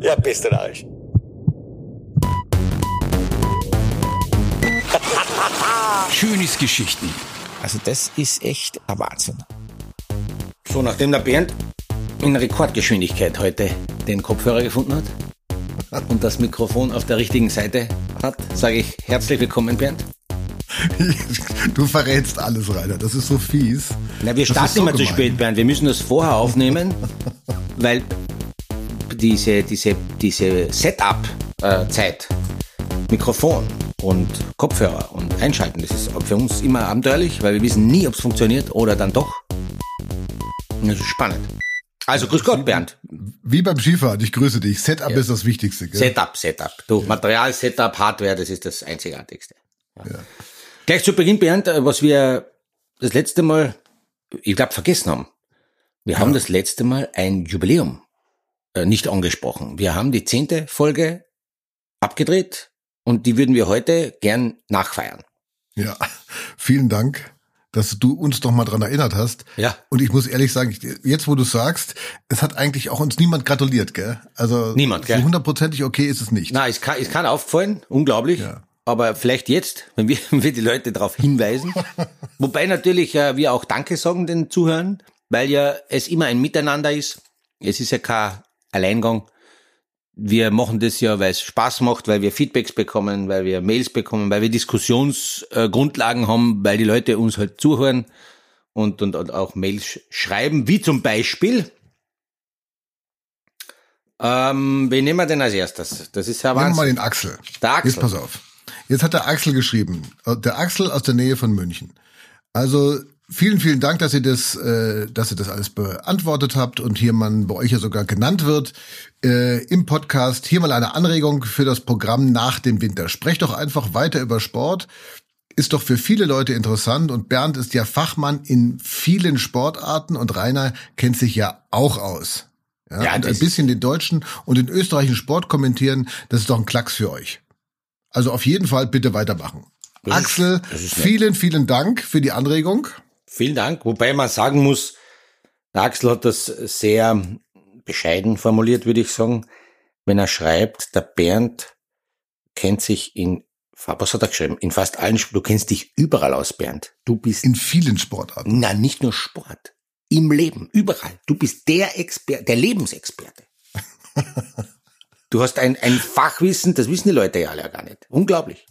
Ja, bist du Arsch. Schönes Geschichten. Also das ist echt ein Wahnsinn. So, nachdem der Bernd in Rekordgeschwindigkeit heute den Kopfhörer gefunden hat und das Mikrofon auf der richtigen Seite hat, sage ich herzlich willkommen, Bernd. Du verrätst alles, Rainer. Das ist so fies. Na, wir starten so immer zu spät, Bernd. Wir müssen das vorher aufnehmen, weil diese, diese, diese Setup-Zeit, Mikrofon und Kopfhörer und Einschalten, das ist für uns immer abenteuerlich, weil wir wissen nie, ob es funktioniert oder dann doch. Und Das ist spannend. Also, grüß Gott, Bernd. Wie beim Skifahren. Ich grüße dich. Setup ist das Wichtigste. Gell? Setup, Setup. Du, Material, Setup, Hardware, das ist das Einzigartigste. Ja. Gleich zu Beginn, Bernd, äh, was wir das letzte Mal, ich glaube, vergessen haben. Wir haben das letzte Mal ein Jubiläum äh, nicht angesprochen. Wir haben die zehnte Folge abgedreht und die würden wir heute gern nachfeiern. Ja. Vielen Dank, dass du uns doch mal dran erinnert hast. Ja. Und ich muss ehrlich sagen, jetzt wo du sagst, es hat eigentlich auch uns niemand gratuliert, gell? Also Niemand, gell? so hundertprozentig okay ist es nicht. Na, es kann, es kann aufgefallen, unglaublich. Ja. Aber vielleicht jetzt, wenn wir, wenn wir die Leute darauf hinweisen. Wobei natürlich äh, wir auch Danke sagen den Zuhörern, weil ja es immer ein Miteinander ist. Es ist ja kein Alleingang. Wir machen das ja, weil es Spaß macht, weil wir Feedbacks bekommen, weil wir Mails bekommen, weil wir Diskussionsgrundlagen haben, weil die Leute uns halt zuhören und, und, und auch Mails sch- schreiben, wie zum Beispiel. Ähm, wen nehmen wir denn als erstes? Das ist ja Nehmen wir mal Wahnsinn. den Axel. Der Axel. Jetzt pass auf. Jetzt hat der Axel geschrieben. Äh, Der Axel aus der Nähe von München. Also vielen, vielen Dank, dass ihr das, äh, dass ihr das alles beantwortet habt und hier man bei euch ja sogar genannt wird äh, im Podcast. Hier mal eine Anregung für das Programm nach dem Winter. Sprecht doch einfach weiter über Sport. Ist doch für viele Leute interessant und Bernd ist ja Fachmann in vielen Sportarten und Rainer kennt sich ja auch aus. Ja, Ja, und ein bisschen den deutschen und den österreichischen Sport kommentieren, das ist doch ein Klacks für euch. Also auf jeden Fall bitte weitermachen. Das ist- Axel, ist nett. vielen, vielen Dank für die Anregung. Vielen Dank. Wobei man sagen muss, der Axel hat das sehr bescheiden formuliert, würde ich sagen, wenn er schreibt, der Bernd kennt sich in, was hat er geschrieben? In fast allen, du kennst dich überall aus, Bernd. Du bist, In vielen Sportarten. na, nicht nur Sport. Im Leben, überall. Du bist der Experte, der Lebensexperte. Du hast ein, ein Fachwissen, das wissen die Leute ja alle gar nicht. Unglaublich.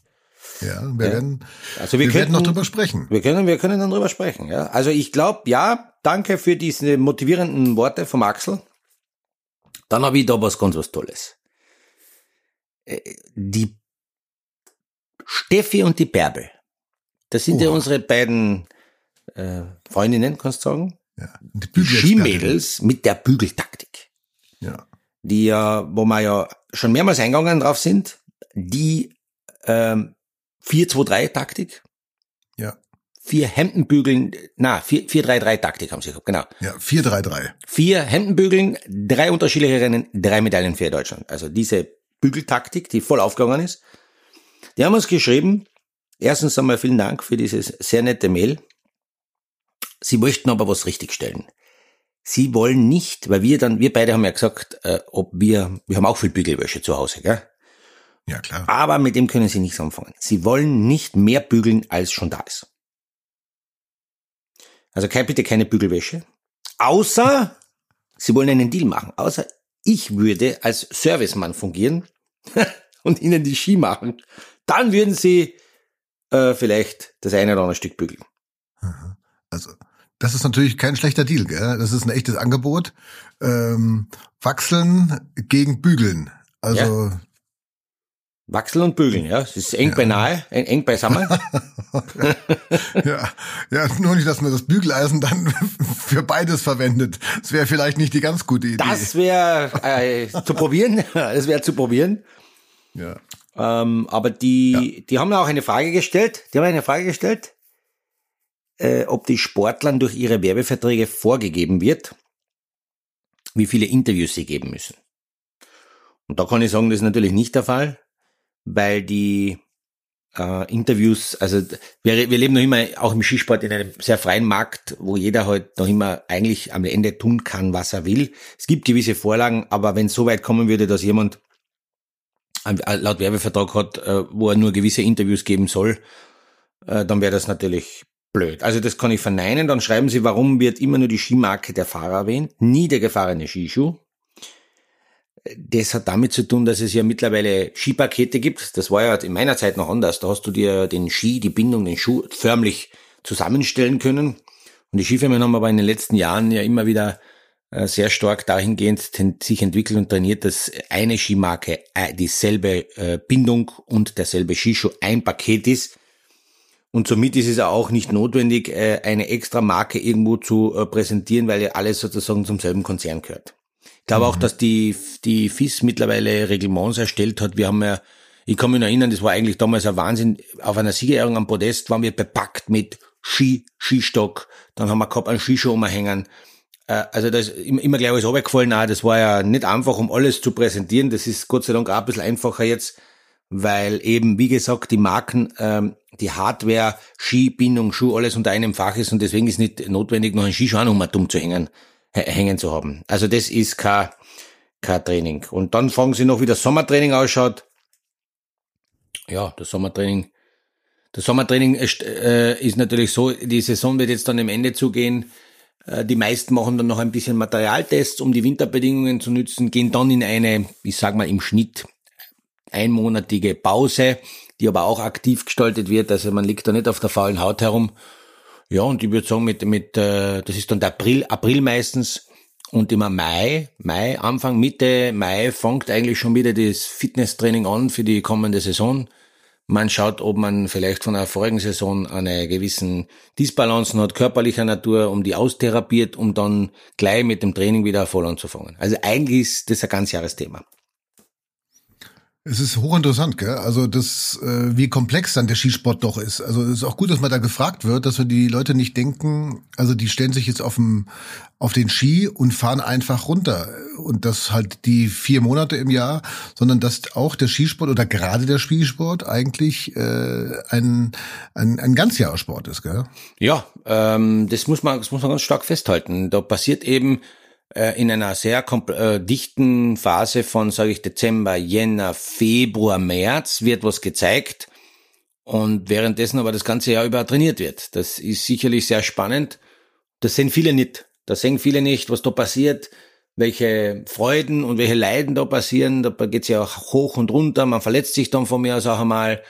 Ja, wir werden, Also wir, wir werden noch könnten- drüber sprechen. Wir können, wir können dann drüber sprechen, ja. Also ich glaube, ja, danke für diese motivierenden Worte vom Axel. Dann habe ich da was ganz was Tolles. Äh, Die Steffi und die Bärbel. Das sind ja Oha. unsere beiden äh, Freundinnen, kannst du sagen. Ja. Die Die. Skimädels mit der Bügeltaktik. Ja. Die ja, wo wir ja schon mehrmals eingegangen drauf sind, die ähm, 4-2-3-Taktik. Ja. vier Hemdenbügeln, na, vier, vier drei drei Taktik haben sie gehabt, genau. Ja, 4-3-3. Vier Hemdenbügeln, drei unterschiedliche Rennen, drei Medaillen für Deutschland. Also diese Bügeltaktik, die voll aufgegangen ist. Die haben uns geschrieben, erstens einmal vielen Dank für dieses sehr nette Mail. Sie möchten aber was richtigstellen. Sie wollen nicht, weil wir dann, wir beide haben ja gesagt, äh, ob wir, wir haben auch viel Bügelwäsche zu Hause, gell? Ja, klar. Aber mit dem können Sie nichts anfangen. Sie wollen nicht mehr bügeln, als schon da ist. Also kein, bitte keine Bügelwäsche. Außer, Sie wollen einen Deal machen. Außer, ich würde als Servicemann fungieren und Ihnen die Ski machen. Dann würden Sie äh, vielleicht das eine oder andere Stück bügeln. Also, das ist natürlich kein schlechter Deal, gell? Das ist ein echtes Angebot. Ähm, Wachseln gegen Bügeln. Also, Wachseln und bügeln, ja. Es ist eng beinahe, eng, eng beisammen. ja. ja, nur nicht, dass man das Bügeleisen dann für beides verwendet. Das wäre vielleicht nicht die ganz gute Idee. Das wäre äh, zu probieren. Das wäre zu probieren. ja. Ähm, aber die, die haben auch eine Frage gestellt. Die haben eine Frage gestellt, äh, ob die Sportlern durch ihre Werbeverträge vorgegeben wird, wie viele Interviews sie geben müssen. Und da kann ich sagen, das ist natürlich nicht der Fall, weil die äh, Interviews. Also wir, wir leben noch immer auch im Skisport in einem sehr freien Markt, wo jeder halt noch immer eigentlich am Ende tun kann, was er will. Es gibt gewisse Vorlagen, aber wenn es so weit kommen würde, dass jemand laut Werbevertrag hat, äh, wo er nur gewisse Interviews geben soll, äh, dann wäre das natürlich blöd. Also das kann ich verneinen. Dann schreiben Sie, warum wird immer nur die Skimarke der Fahrer erwähnt, nie der gefahrene Skischuh. Das hat damit zu tun, dass es ja mittlerweile Skipakete gibt. Das war ja in meiner Zeit noch anders. Da hast du dir den Ski, die Bindung, den Schuh förmlich zusammenstellen können. Und die Skifirmen haben aber in den letzten Jahren ja immer wieder äh, sehr stark dahingehend sich entwickelt und trainiert, dass eine Skimarke äh, dieselbe äh, Bindung und derselbe Skischuh ein Paket ist. Und somit ist es auch nicht notwendig, eine extra Marke irgendwo zu präsentieren, weil ja alles sozusagen zum selben Konzern gehört. Ich glaube mhm. auch, dass die, die FIS mittlerweile Reglements erstellt hat. Wir haben ja, ich kann mich noch erinnern, das war eigentlich damals ein Wahnsinn. Auf einer Siegerehrung am Podest waren wir bepackt mit Ski, Skistock. Dann haben wir gehabt einen Skischuh umhängen. Äh, also da ist immer gleich alles runtergefallen. Auch das war ja nicht einfach, um alles zu präsentieren. Das ist Gott sei Dank auch ein bisschen einfacher jetzt, weil eben, wie gesagt, die Marken, ähm, die Hardware, Ski, Bindung, Schuh, alles unter einem Fach ist und deswegen ist nicht notwendig, noch einen Skischuh nochmal dumm zu hängen, hängen zu haben. Also das ist kein, kein Training. Und dann fragen sie noch, wie das Sommertraining ausschaut. Ja, das Sommertraining, das Sommertraining ist, äh, ist natürlich so, die Saison wird jetzt dann am Ende zugehen. Äh, die meisten machen dann noch ein bisschen Materialtests, um die Winterbedingungen zu nützen, gehen dann in eine, ich sag mal im Schnitt einmonatige Pause, die aber auch aktiv gestaltet wird. Also man liegt da nicht auf der faulen Haut herum. Ja, und ich würde sagen, mit, mit äh, das ist dann der April, April meistens und immer Mai, Mai, Anfang, Mitte Mai fängt eigentlich schon wieder das Fitnesstraining an für die kommende Saison. Man schaut, ob man vielleicht von der vorigen Saison eine gewissen Disbalancen hat, körperlicher Natur, um die austherapiert, um dann gleich mit dem Training wieder voll anzufangen. Also eigentlich ist das ein ganz Jahresthema. Es ist hochinteressant, gell? Also das, äh, wie komplex dann der Skisport doch ist. Also es ist auch gut, dass man da gefragt wird, dass wir die Leute nicht denken, also die stellen sich jetzt auf, dem, auf den Ski und fahren einfach runter. Und das halt die vier Monate im Jahr, sondern dass auch der Skisport oder gerade der Skisport eigentlich äh, ein, ein, ein Ganzjahressport ist, gell? Ja, ähm, das muss man, das muss man ganz stark festhalten. Da passiert eben äh, in einer sehr äh, dichten Phase von, sage ich, Dezember, Jänner, Februar, März wird was gezeigt und währenddessen aber das ganze Jahr über trainiert wird. Das ist sicherlich sehr spannend. Das sehen viele nicht. Das sehen viele nicht, was da passiert, welche Freuden und welche Leiden da passieren. Da geht's ja auch hoch und runter. Man verletzt sich dann von mir aus auch einmal.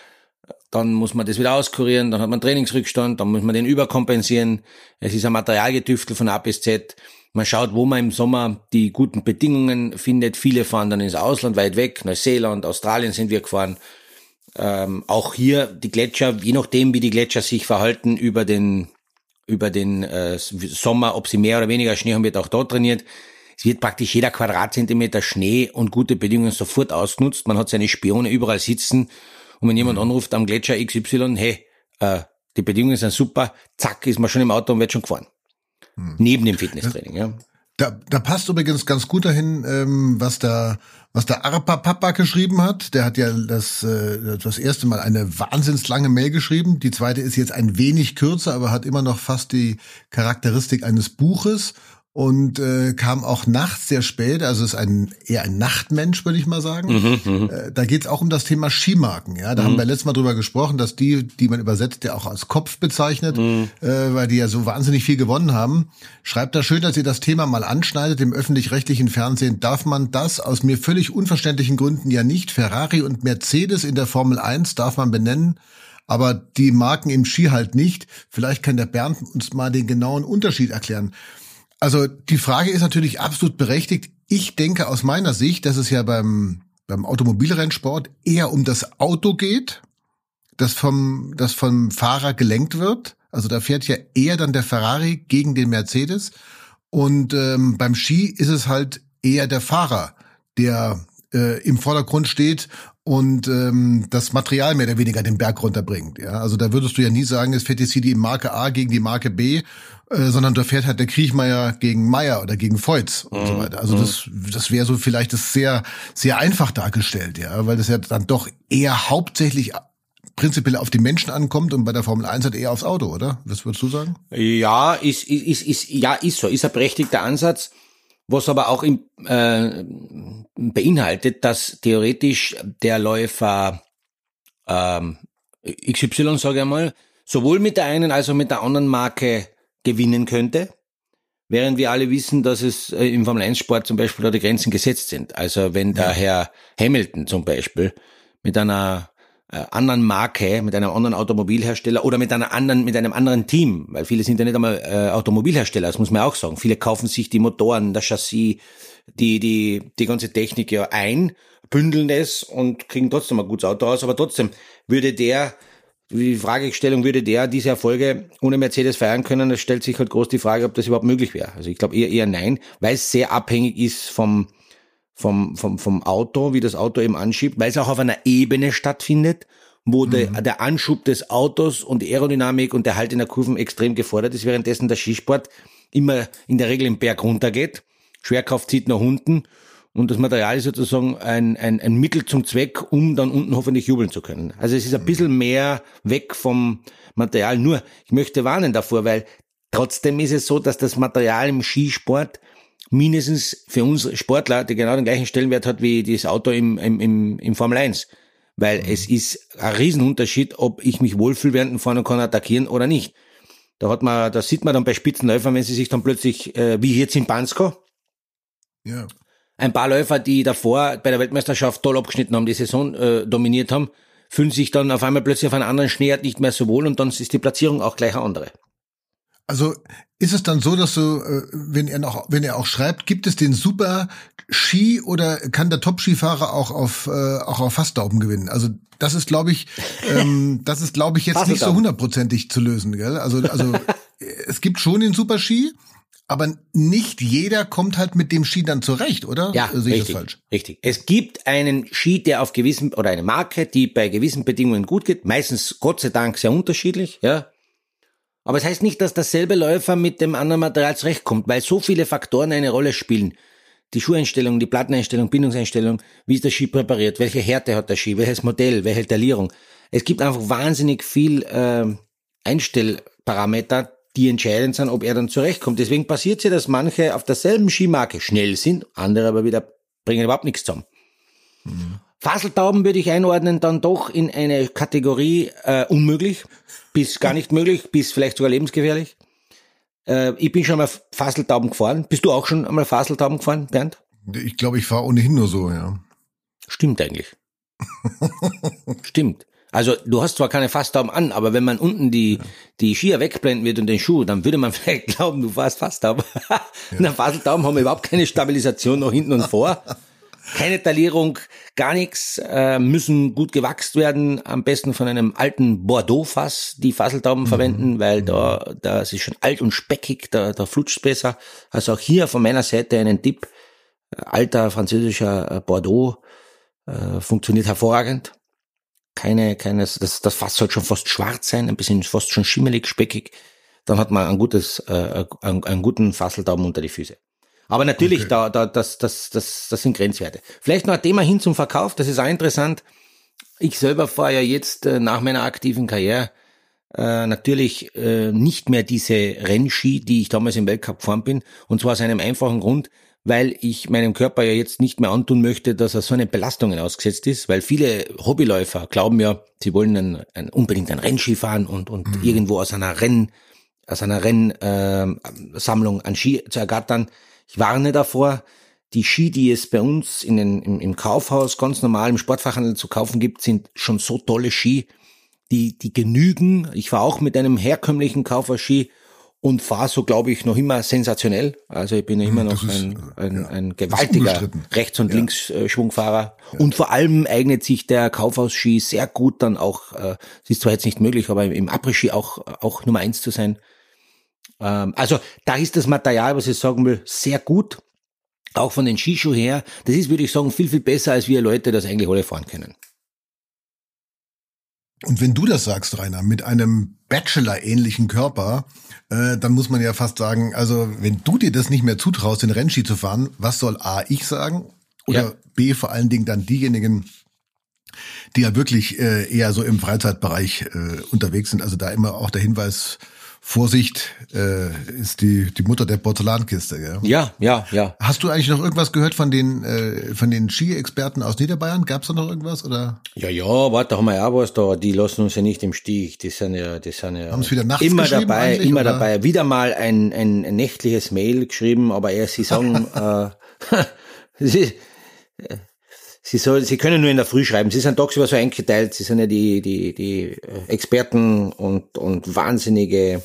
Dann muss man das wieder auskurieren, dann hat man Trainingsrückstand, dann muss man den überkompensieren. Es ist ein Materialgetüftel von A bis Z. Man schaut, wo man im Sommer die guten Bedingungen findet. Viele fahren dann ins Ausland, weit weg. Neuseeland, Australien sind wir gefahren. Ähm, auch hier die Gletscher, je nachdem, wie die Gletscher sich verhalten über den, über den äh, Sommer, ob sie mehr oder weniger Schnee haben, wird auch dort trainiert. Es wird praktisch jeder Quadratzentimeter Schnee und gute Bedingungen sofort ausgenutzt. Man hat seine Spione überall sitzen. Und wenn jemand anruft am Gletscher XY, hey, äh, die Bedingungen sind super, zack, ist man schon im Auto und wird schon gefahren. Hm. Neben dem Fitnesstraining, ja. Da, da passt übrigens ganz gut dahin, ähm, was da was der Arpa Papa geschrieben hat. Der hat ja das äh, das erste Mal eine wahnsinnslange Mail geschrieben. Die zweite ist jetzt ein wenig kürzer, aber hat immer noch fast die Charakteristik eines Buches und äh, kam auch nachts sehr spät, also ist ein eher ein Nachtmensch, würde ich mal sagen. Mhm, mhm. äh, da geht's auch um das Thema Skimarken. Ja, da mhm. haben wir letztes Mal drüber gesprochen, dass die, die man übersetzt, ja auch als Kopf bezeichnet, mhm. äh, weil die ja so wahnsinnig viel gewonnen haben. Schreibt da schön, dass ihr das Thema mal anschneidet. Im öffentlich-rechtlichen Fernsehen darf man das aus mir völlig unverständlichen Gründen ja nicht. Ferrari und Mercedes in der Formel 1 darf man benennen aber die Marken im Ski halt nicht. Vielleicht kann der Bernd uns mal den genauen Unterschied erklären. Also die Frage ist natürlich absolut berechtigt. Ich denke aus meiner Sicht, dass es ja beim, beim Automobilrennsport eher um das Auto geht, das vom, das vom Fahrer gelenkt wird. Also da fährt ja eher dann der Ferrari gegen den Mercedes. Und ähm, beim Ski ist es halt eher der Fahrer, der äh, im Vordergrund steht und ähm, das Material mehr oder weniger den Berg runterbringt. Ja, also da würdest du ja nie sagen, es fährt jetzt hier die Marke A gegen die Marke B, äh, sondern da fährt halt der Kriechmeier gegen Meier oder gegen Feutz und mhm. so weiter. Also mhm. das, das wäre so vielleicht das sehr, sehr einfach dargestellt, ja, weil das ja dann doch eher hauptsächlich prinzipiell auf die Menschen ankommt und bei der Formel 1 halt eher aufs Auto, oder? Was würdest du sagen? Ja, ist, ist, ist, ja, ist so, ist ein berechtigter Ansatz, was aber auch im, äh, beinhaltet, dass theoretisch der Läufer ähm, XY, sage ich einmal, sowohl mit der einen als auch mit der anderen Marke gewinnen könnte. Während wir alle wissen, dass es äh, im Formel-1-Sport zum Beispiel da die Grenzen gesetzt sind. Also wenn der Herr Hamilton zum Beispiel mit einer anderen Marke, mit einem anderen Automobilhersteller oder mit einer anderen, mit einem anderen Team, weil viele sind ja nicht einmal äh, Automobilhersteller, das muss man auch sagen. Viele kaufen sich die Motoren, das Chassis, die, die, die ganze Technik ja ein, bündeln es und kriegen trotzdem ein gutes Auto aus, aber trotzdem würde der die Fragestellung, würde der diese Erfolge ohne Mercedes feiern können, da stellt sich halt groß die Frage, ob das überhaupt möglich wäre. Also ich glaube eher, eher nein, weil es sehr abhängig ist vom, vom, vom, vom Auto, wie das Auto eben anschiebt, weil es auch auf einer Ebene stattfindet, wo mhm. der, der Anschub des Autos und die Aerodynamik und der Halt in der Kurven extrem gefordert ist, währenddessen der Skisport immer in der Regel im Berg runtergeht. Schwerkraft zieht nach unten und das Material ist sozusagen ein, ein, ein Mittel zum Zweck, um dann unten hoffentlich jubeln zu können. Also es ist ein bisschen mehr weg vom Material. Nur, ich möchte warnen davor, weil trotzdem ist es so, dass das Material im Skisport mindestens für uns Sportler, die genau den gleichen Stellenwert hat wie das Auto im, im, im, im Formel 1. Weil mhm. es ist ein Riesenunterschied, ob ich mich wohlfühle während dem Fahren und kann attackieren oder nicht. Da hat man, da sieht man dann bei Spitzenläufern, wenn sie sich dann plötzlich, äh, wie jetzt in Bansko, ja ein paar Läufer, die davor bei der Weltmeisterschaft toll abgeschnitten haben, die Saison äh, dominiert haben, fühlen sich dann auf einmal plötzlich auf einen anderen Schnee nicht mehr so wohl und dann ist die Platzierung auch gleich eine andere. Also ist es dann so, dass du, äh, wenn er noch, wenn er auch schreibt, gibt es den super Ski oder kann der Top-Skifahrer auch auf äh, auch auf Fassdauben gewinnen? Also das ist, glaube ich, ähm, das ist, glaube ich, jetzt nicht so hundertprozentig zu lösen, gell? Also also es gibt schon den Super Ski, aber nicht jeder kommt halt mit dem Ski dann zurecht, oder? Ja, Sehe richtig, das falsch? richtig. Es gibt einen Ski, der auf gewissen, oder eine Marke, die bei gewissen Bedingungen gut geht, meistens Gott sei Dank sehr unterschiedlich, ja. Aber es das heißt nicht, dass derselbe Läufer mit dem anderen Material zurechtkommt, weil so viele Faktoren eine Rolle spielen. Die Schuheinstellung, die Platteneinstellung, Bindungseinstellung, wie ist der Ski präpariert, welche Härte hat der Ski, welches Modell, welche Talierung. Es gibt einfach wahnsinnig viel äh, Einstellparameter, die entscheidend sind, ob er dann zurechtkommt. Deswegen passiert es ja, dass manche auf derselben Skimarke schnell sind, andere aber wieder bringen überhaupt nichts zusammen. Mhm. Faseltauben würde ich einordnen dann doch in eine Kategorie äh, unmöglich, bis gar nicht möglich, bis vielleicht sogar lebensgefährlich. Äh, ich bin schon mal Faseltauben gefahren. Bist du auch schon einmal Faseltauben gefahren, Bernd? Ich glaube, ich fahre ohnehin nur so, ja. Stimmt eigentlich. Stimmt. Also du hast zwar keine Fasstauben an, aber wenn man unten die, die Skier wegblenden wird und den Schuh, dann würde man vielleicht glauben, du fährst Fasstauben. ja. Na, Faseltauben haben überhaupt keine Stabilisation nach hinten und vor. Keine Talierung, gar nichts, äh, müssen gut gewachst werden, am besten von einem alten Bordeaux-Fass die Fasseltauben mhm. verwenden, weil da, da ist es schon alt und speckig, da, da flutscht besser. Also auch hier von meiner Seite einen Tipp, alter französischer äh, Bordeaux, äh, funktioniert hervorragend keine, keine, das, das Fass soll schon fast schwarz sein, ein bisschen fast schon schimmelig, speckig. Dann hat man ein gutes, äh, einen, einen guten Fasseltauben unter die Füße. Aber natürlich, okay. da, da, das, das, das, das sind Grenzwerte. Vielleicht noch ein Thema hin zum Verkauf, das ist auch interessant. Ich selber fahre ja jetzt äh, nach meiner aktiven Karriere äh, natürlich äh, nicht mehr diese Rennski, die ich damals im Weltcup gefahren bin. Und zwar aus einem einfachen Grund, weil ich meinem Körper ja jetzt nicht mehr antun möchte, dass er so eine Belastungen ausgesetzt ist, weil viele Hobbyläufer glauben ja, sie wollen ein, ein, unbedingt ein Rennski fahren und, und mhm. irgendwo aus einer Renn, aus einer Rennsammlung äh, an Ski zu ergattern. Ich warne davor, die Ski, die es bei uns in den, im, im Kaufhaus ganz normal im Sportfachhandel zu kaufen gibt, sind schon so tolle Ski, die, die genügen. Ich war auch mit einem herkömmlichen Kaufhaus-Ski und fahre so, glaube ich, noch immer sensationell. Also ich bin ja immer hm, noch ist, ein, ein, ja, ein gewaltiger Rechts- und ja. Links-Schwungfahrer. Ja. Und vor allem eignet sich der Kaufhaus-Ski sehr gut dann auch, äh, es ist zwar jetzt nicht möglich, aber im Après-Ski auch, auch Nummer eins zu sein. Ähm, also da ist das Material, was ich sagen will, sehr gut. Auch von den Skischuh her. Das ist, würde ich sagen, viel, viel besser, als wir Leute das eigentlich alle fahren können. Und wenn du das sagst, Rainer, mit einem Bachelor-ähnlichen Körper, äh, dann muss man ja fast sagen, also wenn du dir das nicht mehr zutraust, den Rennski zu fahren, was soll A, ich sagen? Oder ja. B, vor allen Dingen dann diejenigen, die ja wirklich äh, eher so im Freizeitbereich äh, unterwegs sind. Also da immer auch der Hinweis, Vorsicht äh, ist die, die Mutter der Porzellankiste. Ja? Ja, ja, ja. Hast du eigentlich noch irgendwas gehört von den, äh, von den Ski-Experten aus Niederbayern? Gab es da noch irgendwas? Oder? Ja, ja, warte, haben wir ja auch was da. Die lassen uns ja nicht im Stich. Die sind ja, die sind ja Haben's wieder nachts immer dabei, immer oder? dabei. Wieder mal ein, ein, nächtliches Mail geschrieben, aber er, sie sagen, äh, sie, sie soll, sie können nur in der Früh schreiben. Sie sind tagsüber so eingeteilt. Sie sind ja die, die, die Experten und, und wahnsinnige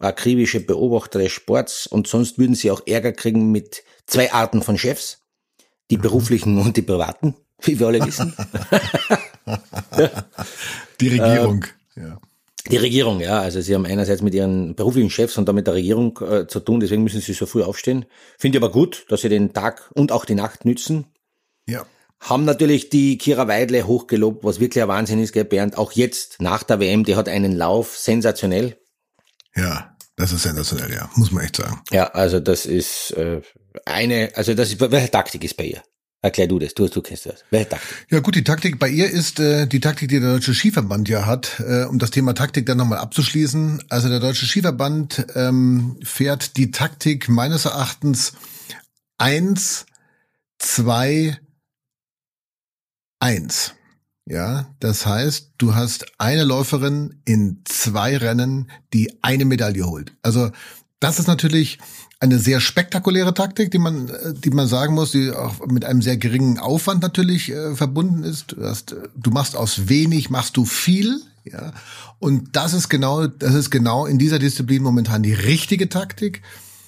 akribische Beobachter des Sports und sonst würden sie auch Ärger kriegen mit zwei Arten von Chefs, die beruflichen und die privaten, wie wir alle wissen. Die Regierung. Ähm, ja. Die Regierung, ja, also sie haben einerseits mit ihren beruflichen Chefs und damit der Regierung äh, zu tun, deswegen müssen sie so früh aufstehen. Finde ich aber gut, dass sie den Tag und auch die Nacht nützen. ja. Haben natürlich die Kira Weidle hochgelobt, was wirklich ein Wahnsinn ist, gell, Bernd. Auch jetzt nach der WM, die hat einen Lauf, sensationell. Ja, das ist sensationell, ja, muss man echt sagen. Ja, also das ist äh, eine, also das ist, welche Taktik ist bei ihr? Erklär du das, du, du kennst das. Welche Taktik? Ja gut, die Taktik bei ihr ist äh, die Taktik, die der Deutsche Skiverband ja hat, äh, um das Thema Taktik dann nochmal abzuschließen. Also der Deutsche Skiverband ähm, fährt die Taktik meines Erachtens eins, zwei, eins. Ja, das heißt, du hast eine Läuferin in zwei Rennen, die eine Medaille holt. Also das ist natürlich eine sehr spektakuläre Taktik, die man, äh, die man sagen muss, die auch mit einem sehr geringen Aufwand natürlich äh, verbunden ist. Du, hast, du machst aus wenig, machst du viel, ja. Und das ist genau, das ist genau in dieser Disziplin momentan die richtige Taktik.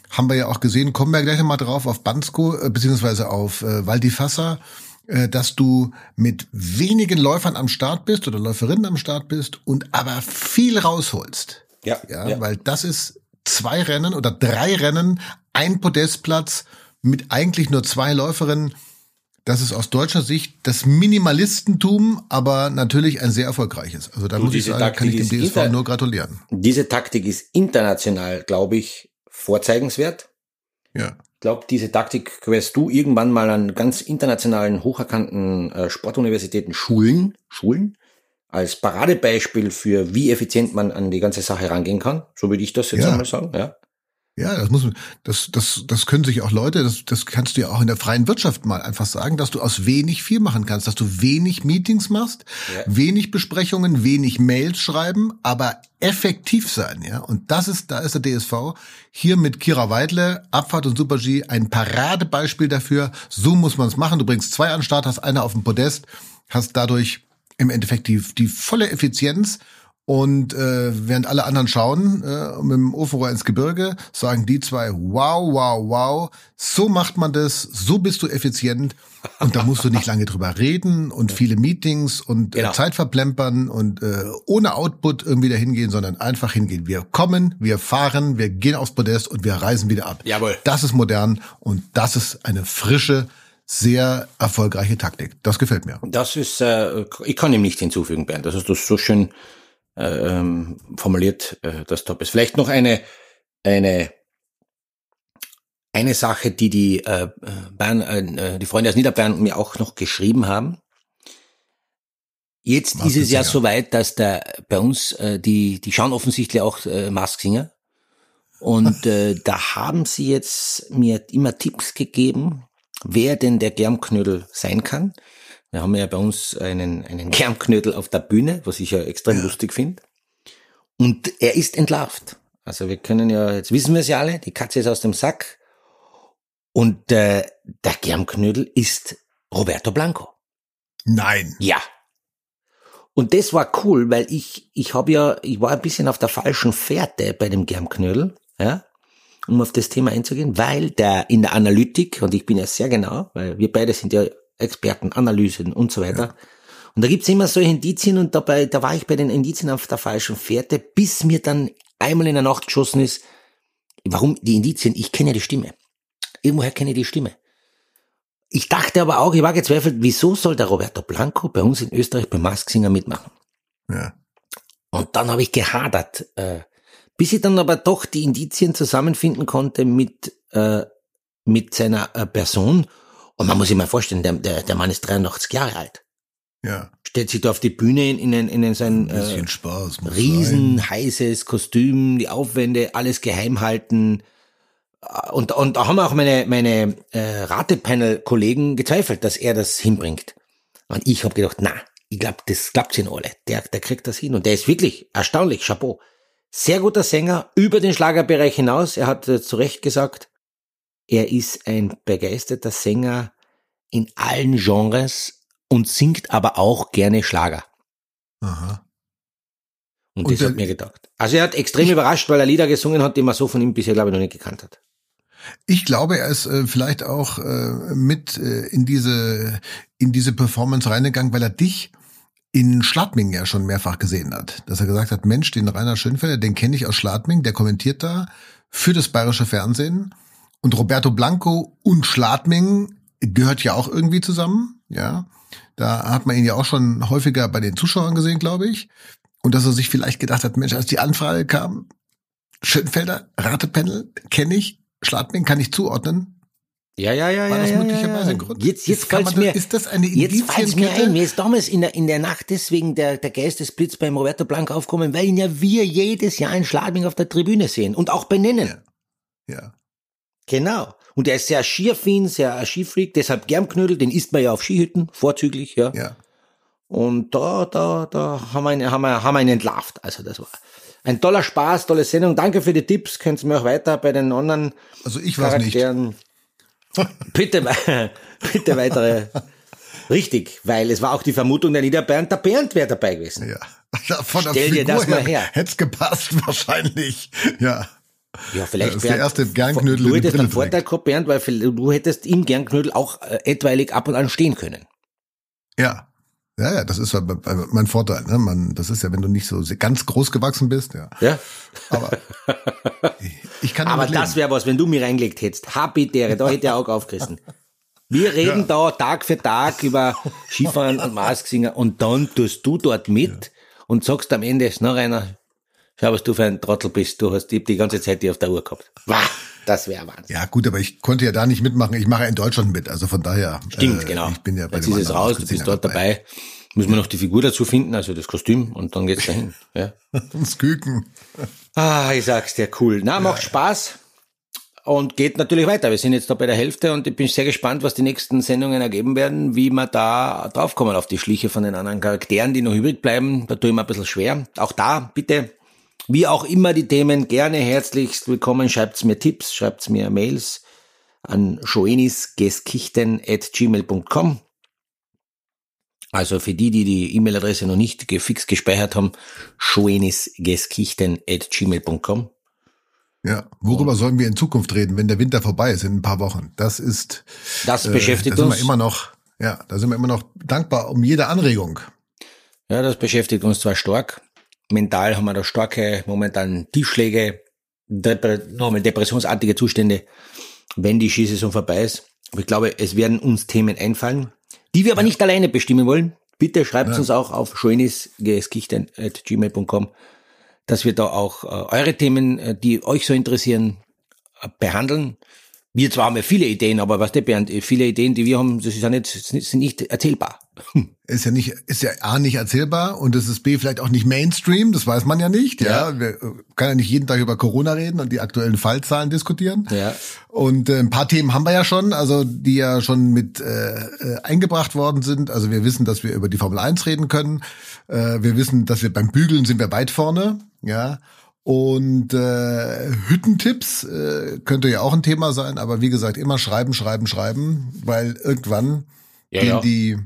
Haben wir ja auch gesehen, kommen wir gleich nochmal drauf auf Bansko, äh, beziehungsweise auf äh, Val di Fassa, dass du mit wenigen Läufern am Start bist oder Läuferinnen am Start bist und aber viel rausholst. Ja, Ja, weil das ist zwei Rennen oder drei Rennen, ein Podestplatz mit eigentlich nur zwei Läuferinnen. Das ist aus deutscher Sicht das Minimalistentum, aber natürlich ein sehr erfolgreiches. Also da Und muss ich sagen, kann ich Taktik dem DSV nur gratulieren. Diese Taktik ist international, glaube ich, vorzeigenswert. Ja. Ich glaube, diese Taktik wirst du irgendwann mal an ganz internationalen, hocherkannten äh, Sportuniversitäten schulen, schulen, als Paradebeispiel für, wie effizient man an die ganze Sache rangehen kann. So würde ich das jetzt Ja. einmal sagen. Ja. Ja, das muss, das, das, das können sich auch Leute, das, das kannst du ja auch in der freien Wirtschaft mal einfach sagen, dass du aus wenig viel machen kannst, dass du wenig Meetings machst, Ja. wenig Besprechungen, wenig Mails schreiben, aber effektiv sein, ja. Und das ist, da ist der DSV hier mit Kira Weidle, Abfahrt und Super G ein Paradebeispiel dafür. So muss man es machen. Du bringst zwei an den Start, hast einer auf dem Podest, hast dadurch im Endeffekt die, die volle Effizienz und äh, während alle anderen schauen, äh, mit dem Ofenrohr ins Gebirge, sagen die zwei, wow, wow, wow, so macht man das, so bist du effizient. Und da musst du nicht lange drüber reden und viele Meetings und Genau. äh, Zeit verplempern und äh, ohne Output irgendwie dahin gehen, sondern einfach hingehen. Wir kommen, wir fahren, wir gehen aufs Podest und wir reisen wieder ab. Jawohl. Das ist modern und das ist eine frische, sehr erfolgreiche Taktik. Das gefällt mir. Das ist, äh, ich kann ihm nicht hinzufügen, Bernd. Das hast du so schön äh, ähm, formuliert, äh, das top ist. Vielleicht noch eine, eine, eine Sache, die die, äh, Bayern, äh, die Freunde aus Niederbayern mir auch noch geschrieben haben. Jetzt Mask ist es ja Singer. so weit, dass der bei uns äh, die die schauen offensichtlich auch äh, Mask Singer und äh, da haben sie jetzt mir immer Tipps gegeben, wer denn der Germknödel sein kann. Wir haben ja bei uns einen einen Germknödel auf der Bühne, was ich ja extrem lustig finde. Und er ist entlarvt. Also wir können ja jetzt wissen wir es ja alle, die Katze ist aus dem Sack und äh, der Germknödel ist Roberto Blanco. Nein. Ja. Und das war cool, weil ich, ich habe ja, ich war ein bisschen auf der falschen Fährte bei dem Germknödel, ja, um auf das Thema einzugehen, weil der in der Analytik, und ich bin ja sehr genau, weil wir beide sind ja Experten, Analysen und so weiter. Und da gibt's immer solche Indizien und dabei, da war ich bei den Indizien auf der falschen Fährte, bis mir dann einmal in der Nacht geschossen ist, warum die Indizien, ich kenne ja die Stimme. Irgendwoher kenne ich die Stimme. Ich dachte aber auch, ich war gezweifelt, wieso soll der Roberto Blanco bei uns in Österreich beim Mask Singer mitmachen? Ja. Und dann habe ich gehadert, äh, bis ich dann aber doch die Indizien zusammenfinden konnte mit, äh, mit seiner äh, Person. Und man muss sich mal vorstellen, der, der, der Mann ist 83 Jahre alt. Ja. stellt sich da auf die Bühne in, in, in sein Ein bisschen äh, Spaß. muss sein. riesen heißes Kostüm, die Aufwände, alles geheim halten. Und, und da haben auch meine, meine äh, Ratepanel-Kollegen gezweifelt, dass er das hinbringt. Und ich habe gedacht, na, ich glaube, das klappt in alle. Der, der kriegt das hin. Und der ist wirklich erstaunlich, Chapeau. Sehr guter Sänger, über den Schlagerbereich hinaus. Er hat äh, zu Recht gesagt, er ist ein begeisterter Sänger in allen Genres und singt aber auch gerne Schlager. Aha. Und, Und das der- hat mir gedacht. Also er hat extrem überrascht, weil er Lieder gesungen hat, die man so von ihm bisher, glaube ich, noch nicht gekannt hat. Ich glaube, er ist äh, vielleicht auch äh, mit äh, in diese in diese Performance reingegangen, weil er dich in Schladming ja schon mehrfach gesehen hat. Dass er gesagt hat, Mensch, den Rainer Schönfelder, den kenne ich aus Schladming, der kommentiert da für das bayerische Fernsehen. Und Roberto Blanco und Schladming gehört ja auch irgendwie zusammen, ja. Da hat man ihn ja auch schon häufiger bei den Zuschauern gesehen, glaube ich. Und dass er sich vielleicht gedacht hat, Mensch, als die Anfrage kam, Schönfelder, Ratepanel, kenne ich, Schladming kann ich zuordnen. Ja, ja, ja, War ja. das ja, möglicherweise ja. ein Grund? Jetzt, jetzt man mir, ist das eine jetzt fällt's mir ein. Mir ist damals in der, in der Nacht deswegen der, der Geistesblitz beim Roberto Blanco aufgekommen, weil ihn ja wir jedes Jahr in Schladming auf der Tribüne sehen und auch benennen. Ja. Genau. Und er ist sehr skierfin, sehr Skifreak, deshalb Germknödel, den isst man ja auf Skihütten, vorzüglich, ja. Ja. Und da, da, da haben wir ihn, haben wir, haben wir ihn entlarvt. Also das war ein toller Spaß, tolle Sendung. Danke für die Tipps. Könnt ihr mir auch weiter bei den anderen Also ich weiß nicht. Charakteren. Bitte, bitte weitere. Richtig, weil es war auch die Vermutung der Niederbernd, der Bernd wäre dabei gewesen. Ja. von der Stell dir Figur das mal her. Hätte es gepasst, wahrscheinlich. Ja. Ja, vielleicht Das ist der erste Gernknödel, Du hättest einen Vorteil gehabt, Bernd, weil du hättest im Gernknödel auch äh, etwaig ab und an stehen können. Ja. Ja, ja, das ist ja mein Vorteil. Ne? Man, das ist ja, wenn du nicht so ganz groß gewachsen bist, ja. Ja? Aber ich kann Aber das wäre was, wenn du mir reingelegt hättest. Habitäre, da hätte ich auch aufgerissen. Wir reden da Tag für Tag über Skifahren und Masksinger und dann tust du dort mit und sagst am Ende, na Rainer, schau, was du für ein Trottel bist. Du hast die, die ganze Zeit die auf der Uhr gehabt. Wah, das wäre Wahnsinn. Ja, gut, aber ich konnte ja da nicht mitmachen. Ich mache ja in Deutschland mit, also von daher. Stimmt, äh, genau. Ich bin ja bei Jetzt dem ist es raus, du bist dort dabei. Muss man noch die Figur dazu finden, also das Kostüm, und dann geht's dahin. Ja. Das Küken. Ah, ich sag's dir, cool. Na, macht Spaß und geht natürlich weiter. Wir sind jetzt da bei der Hälfte und ich bin sehr gespannt, was die nächsten Sendungen ergeben werden, wie wir da draufkommen auf die Schliche von den anderen Charakteren, die noch übrig bleiben. Da tue ich mir ein bisschen schwer. Auch da, bitte, wie auch immer die Themen, gerne herzlichst willkommen. Schreibt's mir Tipps, schreibt's mir Mails an schoenisgeskichten.gmail.com. Also für die, die die E-Mail-Adresse noch nicht fix gespeichert haben, schoenisgeskichten.gmail.com. Ja. Worüber sollen wir in Zukunft reden, wenn der Winter vorbei ist in ein paar Wochen? Das ist. Das äh, beschäftigt da sind uns. wir immer noch. Ja, da sind wir immer noch dankbar um jede Anregung. Ja, das beschäftigt uns zwar stark. Mental haben wir da starke, momentan Tiefschläge, nochmal depressionsartige Zustände, wenn die Skisaison vorbei ist. Aber ich glaube, es werden uns Themen einfallen, die wir aber nicht alleine bestimmen wollen. Bitte schreibt uns auch auf schönisgeskichten.gmail.com, dass wir da auch äh, eure Themen, äh, die euch so interessieren, äh, behandeln. Wir zwar haben ja viele Ideen, aber was der Bernd, äh, viele Ideen, die wir haben, das ist ja nicht, sind nicht erzählbar. Ist ja nicht, ist ja A nicht erzählbar und es ist B vielleicht auch nicht Mainstream, das weiß man ja nicht, ja. Ja. Wir äh, kann ja nicht jeden Tag über Corona reden und die aktuellen Fallzahlen diskutieren. Ja. Und äh, ein paar Themen haben wir ja schon, also die ja schon mit äh, äh, eingebracht worden sind. Also wir wissen, dass wir über die Formel 1 reden können. Äh, wir wissen, dass wir beim Bügeln sind wir weit vorne, ja. Und äh, Hüttentipps äh, könnte ja auch ein Thema sein, aber wie gesagt, immer schreiben, schreiben, schreiben, weil irgendwann Ja, gehen ja. die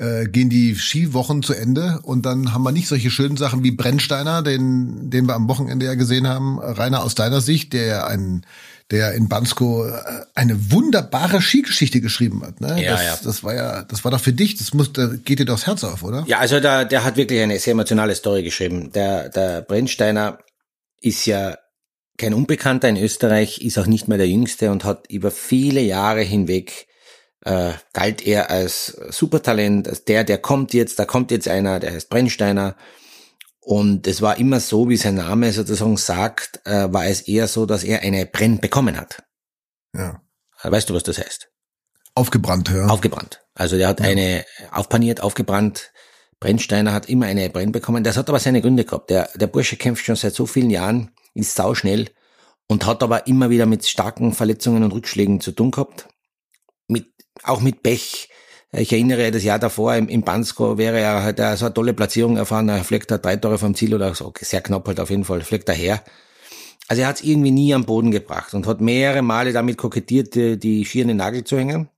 äh, gehen die Skiwochen zu Ende und dann haben wir nicht solche schönen Sachen wie Brennsteiner, den, den wir am Wochenende ja gesehen haben. Rainer, aus deiner Sicht, der ja ein, der in Bansko äh, eine wunderbare Skigeschichte geschrieben hat. Ne? Ja, das, ja. das war ja, das war doch für dich, das muss, da geht dir doch das Herz auf, oder? Ja, also der, der hat wirklich eine sehr emotionale Story geschrieben. Der, der Brennsteiner ist ja kein Unbekannter in Österreich, ist auch nicht mehr der Jüngste und hat über viele Jahre hinweg äh, galt er als Supertalent, als der, der kommt jetzt, da kommt jetzt einer, der heißt Brennsteiner. Und es war immer so, wie sein Name sozusagen sagt, äh, war es eher so, dass er eine Brenn bekommen hat. Ja. Weißt du, was das heißt? Aufgebrannt, ja. Aufgebrannt. Also der hat eine aufpaniert, aufgebrannt, Brennsteiner hat immer eine Brenn bekommen. Das hat aber seine Gründe gehabt. Der, der Bursche kämpft schon seit so vielen Jahren, ist sauschnell und hat aber immer wieder mit starken Verletzungen und Rückschlägen zu tun gehabt. Auch mit Pech. Ich erinnere, das Jahr davor im, im Bansko wäre er halt so eine tolle Platzierung erfahren. Er fleckt da drei Tore vom Ziel oder so. Okay, sehr knapp halt auf jeden Fall. Fleckt daher. Also er hat es irgendwie nie am Boden gebracht und hat mehrere Male damit kokettiert, die Ski an den Nagel zu hängen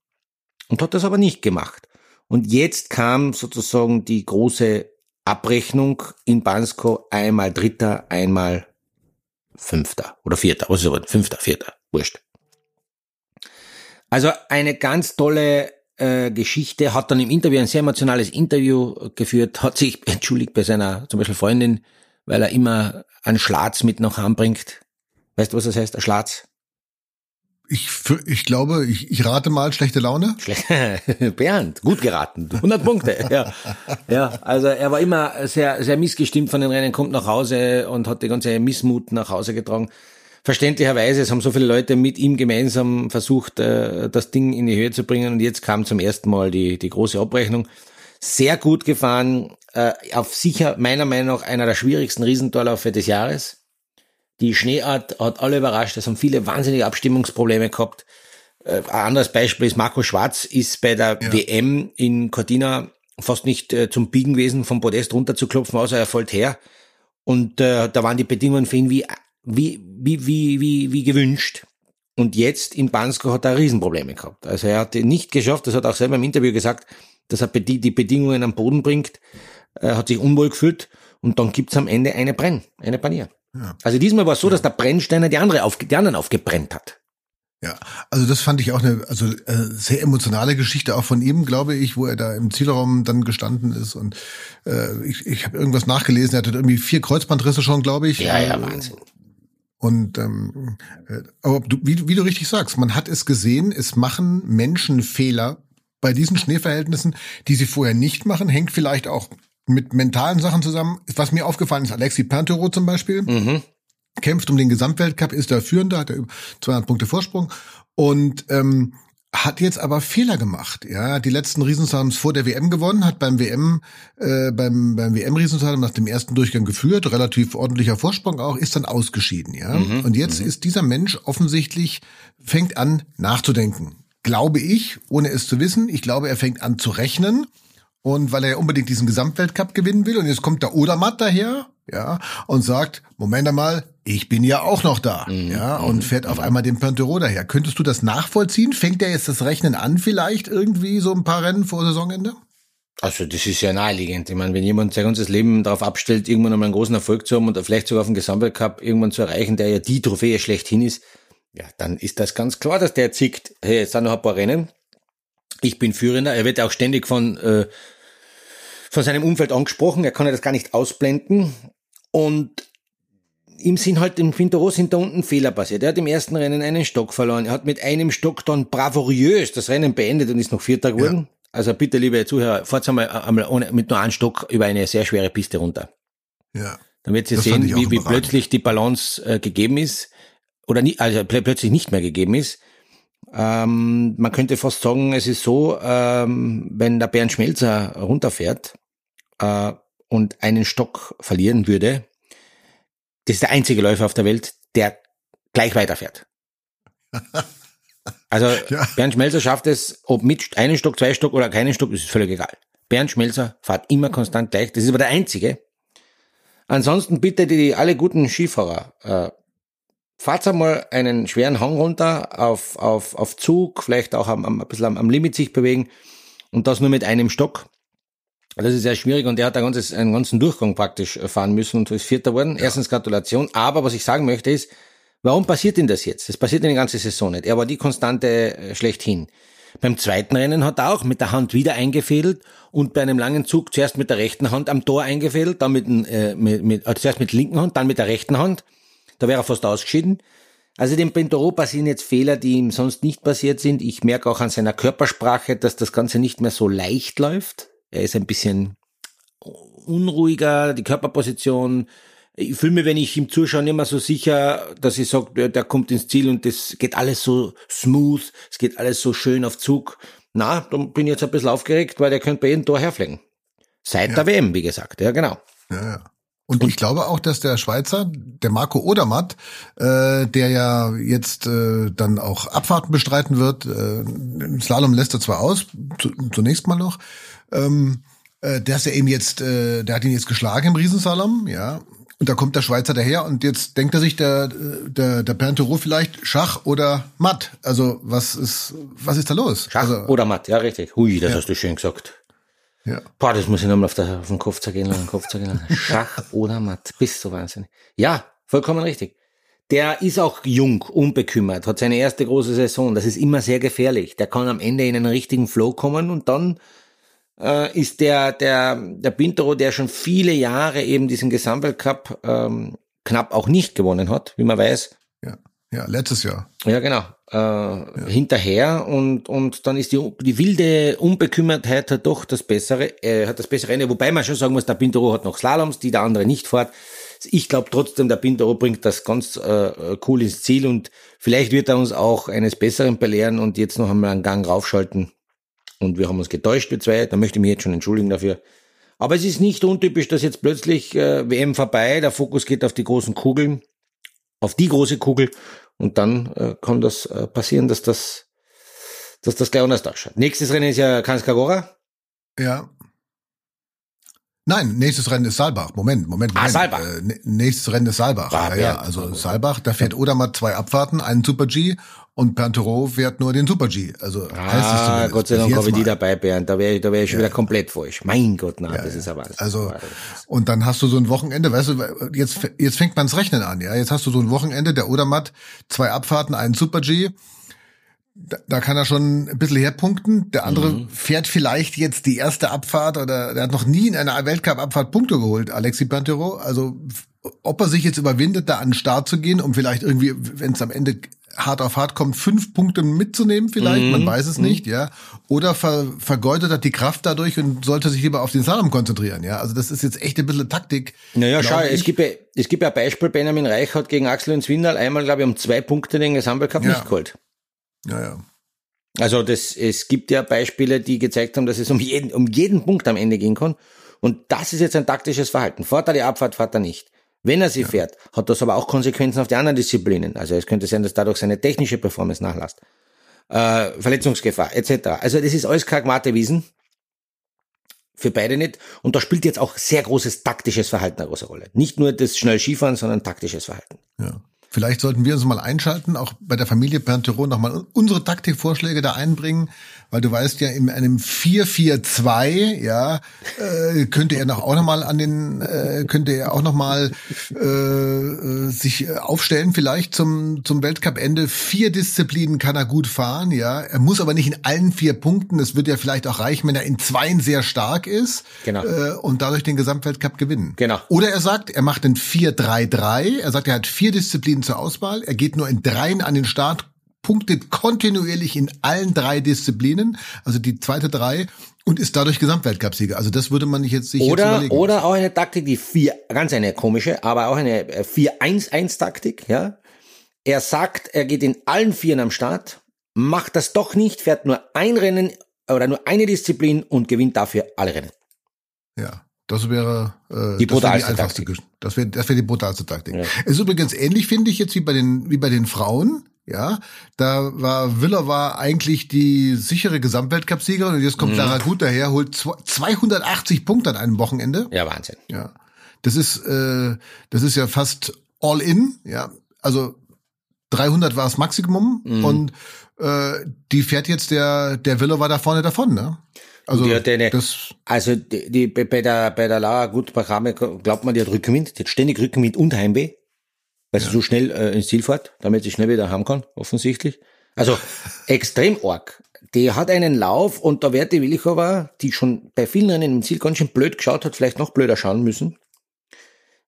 und hat das aber nicht gemacht. Und jetzt kam sozusagen die große Abrechnung in Bansko, einmal Dritter, einmal Fünfter oder Vierter, was ist aber Fünfter, Vierter, wurscht. Also eine ganz tolle äh, Geschichte, hat dann im Interview ein sehr emotionales Interview geführt, hat sich entschuldigt bei seiner zum Beispiel Freundin, weil er immer einen Schlatz mit nach Hause bringt. Weißt du, was das heißt, ein Schlatz? Ich, ich glaube, ich, ich rate mal schlechte Laune. Bernd, gut geraten. 100 Punkte. Ja. ja, also er war immer sehr, sehr missgestimmt von den Rennen, kommt nach Hause und hat die ganze Missmut nach Hause getragen. Verständlicherweise, es haben so viele Leute mit ihm gemeinsam versucht, äh, das Ding in die Höhe zu bringen und jetzt kam zum ersten Mal die, die große Abrechnung. Sehr gut gefahren, äh, auf sicher meiner Meinung nach einer der schwierigsten Riesentorlaufe des Jahres die Schneeart hat alle überrascht. Es haben viele wahnsinnige Abstimmungsprobleme gehabt. Äh, ein anderes Beispiel ist Marco Schwarz ist bei der ja. WM in Cortina fast nicht äh, zum Biegen gewesen, vom Podest runterzuklopfen, außer er folgt her. Und äh, da waren die Bedingungen für ihn wie, wie, wie, wie, wie, wie gewünscht. Und jetzt in Bansko hat er Riesenprobleme gehabt. Also er hat nicht geschafft, das hat er auch selber im Interview gesagt, dass er die Bedingungen am Boden bringt, er hat sich unwohl gefühlt und dann gibt's am Ende eine Brenn, eine Panier. Ja. Also diesmal war es so, dass der Brennsteiner die, andere auf, die anderen aufgebrennt hat. Ja, also das fand ich auch eine also äh, sehr emotionale Geschichte auch von ihm, glaube ich, wo er da im Zielraum dann gestanden ist und äh, ich, ich habe irgendwas nachgelesen, er hatte irgendwie vier Kreuzbandrisse schon, glaube ich. Ja, ja, Wahnsinn. Und ähm, äh, aber du, wie, wie du richtig sagst, man hat es gesehen, es machen Menschen Fehler bei diesen Schneeverhältnissen, die sie vorher nicht machen, hängt vielleicht auch mit mentalen Sachen zusammen. Was mir aufgefallen ist, Alexi Pantero zum Beispiel, mhm. kämpft um den Gesamtweltcup, ist der Führende, hat er 200 Punkte Vorsprung und ähm, hat jetzt aber Fehler gemacht. Ja, die letzten Riesenslaloms vor der WM gewonnen, hat beim WM äh, beim beim WM Riesenslalom nach dem ersten Durchgang geführt, relativ ordentlicher Vorsprung auch, ist dann ausgeschieden. Ja, mhm. und jetzt mhm. ist dieser Mensch offensichtlich fängt an nachzudenken. Glaube ich, ohne es zu wissen. Ich glaube, er fängt an zu rechnen und weil er ja unbedingt diesen Gesamtweltcup gewinnen will und jetzt kommt der Odermatt daher, ja, und sagt, Moment einmal, ich bin ja auch noch da, mhm. ja, und mhm. fährt auf einmal den Pontero daher. Könntest du das nachvollziehen? Fängt er jetzt das Rechnen an vielleicht irgendwie so ein paar Rennen vor Saisonende? Also das ist ja naheliegend. Ich meine, wenn jemand sein ganzes Leben darauf abstellt, irgendwann einmal einen großen Erfolg zu haben und vielleicht sogar auf den Gesamtweltcup irgendwann zu erreichen, der ja die Trophäe schlechthin ist, ja, dann ist das ganz klar, dass der zickt, hey, jetzt sind noch ein paar Rennen, ich bin Führender. Er wird auch ständig von, äh, von seinem Umfeld angesprochen. Er kann ja das gar nicht ausblenden. Und ihm sind halt im Fintero sind da unten Fehler passiert. Er hat im ersten Rennen einen Stock verloren. Er hat mit einem Stock dann bravourös das Rennen beendet und ist noch Vierter geworden. Ja. Also bitte, liebe Zuhörer, fahrt einmal, einmal ohne, mit nur einem Stock über eine sehr schwere Piste runter. Ja. Dann wird ihr sehen, wie, wie plötzlich die Balance äh, gegeben ist. Oder nie, also plötzlich nicht mehr gegeben ist. Ähm, man könnte fast sagen, es ist so, ähm, wenn der Bernd Schmelzer runterfährt äh, und einen Stock verlieren würde, das ist der einzige Läufer auf der Welt, der gleich weiterfährt. Also ja. Bernd Schmelzer schafft es, ob mit einem Stock, zwei Stock oder keinen Stock, ist völlig egal. Bernd Schmelzer fährt immer konstant gleich. Das ist aber der einzige. Ansonsten bitte die alle guten Skifahrer, äh, fahrt einmal einen schweren Hang runter auf, auf, auf Zug, vielleicht auch am, am, ein bisschen am, am Limit sich bewegen und das nur mit einem Stock. Das ist sehr schwierig und er hat ein ganzes, einen ganzen Durchgang praktisch fahren müssen und ist Vierter geworden. Ja. Erstens Gratulation. Aber was ich sagen möchte ist, warum passiert denn das jetzt? Das passiert in der ganzen Saison nicht. Er war die Konstante äh, schlechthin. Beim zweiten Rennen hat er auch mit der Hand wieder eingefädelt und bei einem langen Zug zuerst mit der rechten Hand am Tor eingefädelt, dann mit, äh, mit, mit also zuerst mit der linken Hand, dann mit der rechten Hand. Da wäre er fast ausgeschieden. Also dem Pentoro passieren jetzt Fehler, die ihm sonst nicht passiert sind. Ich merke auch an seiner Körpersprache, dass das Ganze nicht mehr so leicht läuft. Er ist ein bisschen unruhiger, die Körperposition. Ich fühle mich, wenn ich ihm zuschaue, immer so sicher, dass ich sage, der, der kommt ins Ziel und das geht alles so smooth, es geht alles so schön auf Zug. Na, dann bin ich jetzt ein bisschen aufgeregt, weil der könnte bei jedem Tor herfliegen. Seit ja. der WM, wie gesagt, ja genau. Ja, ja. Und, ich glaube auch, dass der Schweizer, der Marco Odermatt, äh, der ja jetzt äh, dann auch Abfahrten bestreiten wird, äh, Slalom lässt er zwar aus, zu, zunächst mal noch, ähm, äh, der ist ja eben jetzt, äh, der hat ihn jetzt geschlagen im Riesenslalom, ja. Und da kommt der Schweizer daher und jetzt denkt er sich der der der Bernd vielleicht Schach oder Matt. Also was ist was ist da los? Schach also, oder Matt, ja richtig. Hui, das ja. hast du schön gesagt. Ja. Boah, das muss ich nochmal auf, der, auf den Kopf zergehen lassen, Kopf zergehen lassen. Schach oder Matt, bist du wahnsinnig. Ja, vollkommen richtig. Der ist auch jung, unbekümmert, hat seine erste große Saison. Das ist immer sehr gefährlich. Der kann am Ende in einen richtigen Flow kommen und dann äh, ist der, der, der Pintero, der schon viele Jahre eben diesen Gesamtweltcup ähm, knapp auch nicht gewonnen hat, wie man weiß. Ja, ja letztes Jahr. Ja, genau äh, ja. hinterher und, und dann ist die, die wilde Unbekümmertheit hat doch das bessere, äh, hat das bessere Ende, wobei man schon sagen muss, der Pintero hat noch Slaloms, die der andere nicht fährt. Ich glaube trotzdem, der Pintero bringt das ganz äh, cool ins Ziel und vielleicht wird er uns auch eines Besseren belehren und jetzt noch einmal einen Gang raufschalten. Und wir haben uns getäuscht, wir zwei, da möchte ich mich jetzt schon entschuldigen dafür. Aber es ist nicht untypisch, dass jetzt plötzlich äh, WM vorbei, der Fokus geht auf die großen Kugeln, auf die große Kugel und dann äh, kann das äh, passieren, dass das, dass das gleich anders ausschaut. Nächstes Rennen ist ja Kanskagora. Ja. Nein, nächstes Rennen ist Saalbach. Moment, Moment, ah, Moment. Ah, Saalbach. Äh, nächstes Rennen ist Saalbach. Ah, ja, ja, also Saalbach, da fährt Odermatt zwei Abfahrten, einen Super G und Pantero fährt nur den Super G. Also ah, heißt es Gott sei Dank habe ich die dabei, Bernd. Da wäre ich, da wäre ich schon ja. wieder komplett falsch. Mein Gott, na, ja, das ist aber Also und dann hast du so ein Wochenende, weißt du, jetzt jetzt fängt man's Rechnen an, ja. Jetzt hast du so ein Wochenende, der Odermatt, zwei Abfahrten, einen Super G da, da kann er schon ein bisschen herpunkten. Der andere mhm. fährt vielleicht jetzt die erste Abfahrt oder der hat noch nie in einer Weltcup-Abfahrt Punkte geholt, Alexi Pantero. Also ob er sich jetzt überwindet, da an den Start zu gehen, um vielleicht irgendwie, wenn es am Ende hart auf hart kommt, fünf Punkte mitzunehmen vielleicht, mhm. man weiß es mhm. nicht, ja. Oder ver, vergeudet er die Kraft dadurch und sollte sich lieber auf den Slalom konzentrieren, ja. Also das ist jetzt echt ein bisschen Taktik. Naja, schau, ich. es gibt ja, es gibt ja ein Beispiel, Benjamin Reichert gegen Axel und Swindal, einmal, glaube ich, um zwei Punkte den Gesamtweltcup ja. nicht geholt. Ja, ja. Also das, es gibt ja Beispiele, die gezeigt haben, dass es um jeden, um jeden Punkt am Ende gehen kann. Und das ist jetzt ein taktisches Verhalten. Fährt er die Abfahrt, fährt er nicht. Wenn er sie ja. fährt, hat das aber auch Konsequenzen auf die anderen Disziplinen. Also es könnte sein, dass dadurch seine technische Performance nachlässt. Äh, Verletzungsgefahr etc. Also das ist alles Wiesen. Für beide nicht. Und da spielt jetzt auch sehr großes taktisches Verhalten eine große Rolle. Nicht nur das schnell Skifahren, sondern taktisches Verhalten. Ja. Vielleicht sollten wir uns mal einschalten, auch bei der Familie Panteron nochmal unsere Taktikvorschläge da einbringen, weil du weißt ja, in einem 4-4-2, ja, äh, könnte er noch auch nochmal an den, äh, könnte er auch nochmal äh, äh, sich aufstellen, vielleicht zum, zum Weltcup-Ende. Vier Disziplinen kann er gut fahren, ja. Er muss aber nicht in allen vier Punkten. Das wird ja vielleicht auch reichen, wenn er in zweien sehr stark ist genau. äh, und dadurch den Gesamtweltcup gewinnen. Genau. Oder er sagt, er macht ein 4-3-3. Er sagt, er hat vier Disziplinen zur Auswahl. Er geht nur in dreien an den Start, punktet kontinuierlich in allen drei Disziplinen, also die zweite drei und ist dadurch Gesamtweltcupsieger. Also das würde man nicht jetzt sich oder, jetzt überlegen. Oder auch eine Taktik, die vier, ganz eine komische, aber auch eine 4-1-1-Taktik, äh, ja. Er sagt, er geht in allen Vieren am Start, macht das doch nicht, fährt nur ein Rennen oder nur eine Disziplin und gewinnt dafür alle Rennen. Ja. Das wäre äh, die brutalste Taktik. Das wäre das wäre die brutalste Taktik. Ja. Ist übrigens ähnlich, finde ich, jetzt wie bei den wie bei den Frauen. Ja, da war Willer war eigentlich die sichere Gesamtweltcupsiegerin und jetzt kommt mhm. Lara Gut daher, holt 280 Punkte an einem Wochenende. Ja, Wahnsinn. Ja, das ist äh, das ist ja fast all in. Ja, also 300 war das Maximum mhm. und äh, die fährt jetzt der der Willer war da vorne davon, ne? Also, die eine, das also die, die, bei der, bei der Lara gut Bakame glaubt man, die hat Rückenwind, die hat ständig Rückenwind und Heimweh, weil ja. sie so schnell äh, ins Ziel fährt, damit sie schnell wieder haben kann, offensichtlich. Also extrem arg. Die hat einen Lauf und da wird die Willichova, die schon bei vielen Rennen im Ziel ganz schön blöd geschaut hat, vielleicht noch blöder schauen müssen,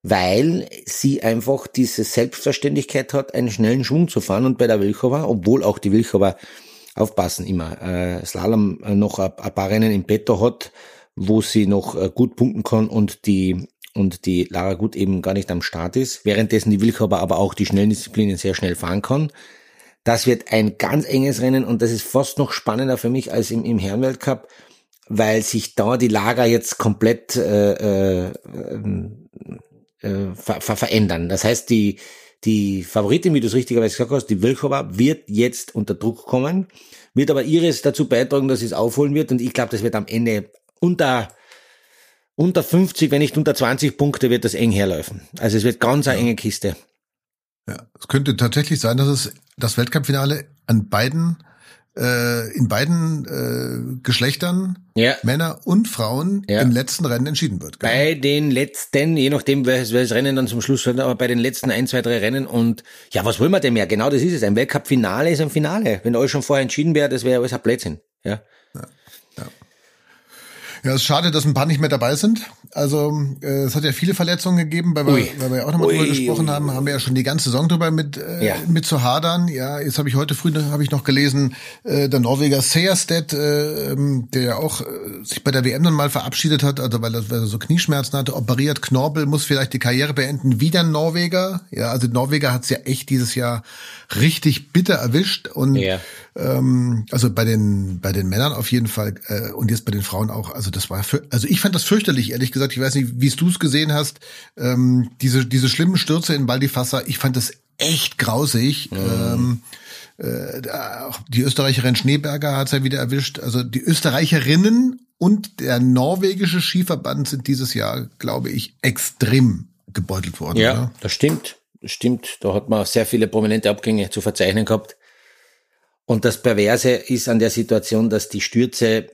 weil sie einfach diese Selbstverständlichkeit hat, einen schnellen Schwung zu fahren und bei der Wilchova, obwohl auch die Wilchova aufpassen immer. Äh, Slalom äh, noch ein, ein paar Rennen im Petto hat, wo sie noch äh, gut punkten kann und die und die Lara Gut eben gar nicht am Start ist, währenddessen die Wilkhaber aber auch die schnellen Disziplinen sehr schnell fahren kann. Das wird ein ganz enges Rennen und das ist fast noch spannender für mich als im, im Herrenweltcup, weil sich da die Lager jetzt komplett äh, äh, äh, ver ver verändern. Das heißt, die, die Favoritin, wie du es richtigerweise gesagt hast, die Wilkova, wird jetzt unter Druck kommen, wird aber ihres dazu beitragen, dass sie es aufholen wird und ich glaube, das wird am Ende unter unter 50, wenn nicht unter 20 Punkte wird das eng herlaufen. Also es wird ganz eine enge Kiste. Ja, es könnte tatsächlich sein, dass es das Weltcup-Finale an beiden äh, in beiden äh, Geschlechtern, ja. Männer und Frauen, ja. im letzten Rennen entschieden wird. Gell? Bei den letzten, je nachdem, welches, welches Rennen dann zum Schluss wird, aber bei den letzten ein, zwei, drei Rennen und ja, was wollen wir denn mehr? Genau das ist es. Ein Weltcup-Finale ist ein Finale. Wenn alles schon vorher entschieden wäre, das wäre alles ein Blödsinn. Ja. ja. Ja, es ist schade, dass ein paar nicht mehr dabei sind. Also äh, es hat ja viele Verletzungen gegeben, weil wir, weil wir ja auch nochmal drüber gesprochen haben, haben wir ja schon die ganze Saison drüber mit, äh, ja. mit zu hadern. Ja, jetzt habe ich heute früh habe ich noch gelesen, äh, der Norweger Seerstedt, äh, ähm, der ja auch äh, sich bei der WM dann mal verabschiedet hat, also weil er, weil er so Knieschmerzen hatte, operiert, Knorpel, muss vielleicht die Karriere beenden. Wieder ein Norweger. Ja, also Norweger hat's ja echt dieses Jahr richtig bitter erwischt und ja. Ähm, also bei den bei den Männern auf jeden Fall äh, und jetzt bei den Frauen auch. Also das war für, also ich fand das fürchterlich ehrlich gesagt. Ich weiß nicht, wie du es gesehen hast. Ähm, diese diese schlimmen Stürze in Baldifasser. Ich fand das echt grausig. Mhm. Ähm, äh, die Österreicherin Schneeberger hat es ja wieder erwischt. Also die Österreicherinnen und der norwegische Skiverband sind dieses Jahr, glaube ich, extrem gebeutelt worden. Ja, oder? das stimmt stimmt, da hat man sehr viele prominente Abgänge zu verzeichnen gehabt. Und das Perverse ist an der Situation, dass die Stürze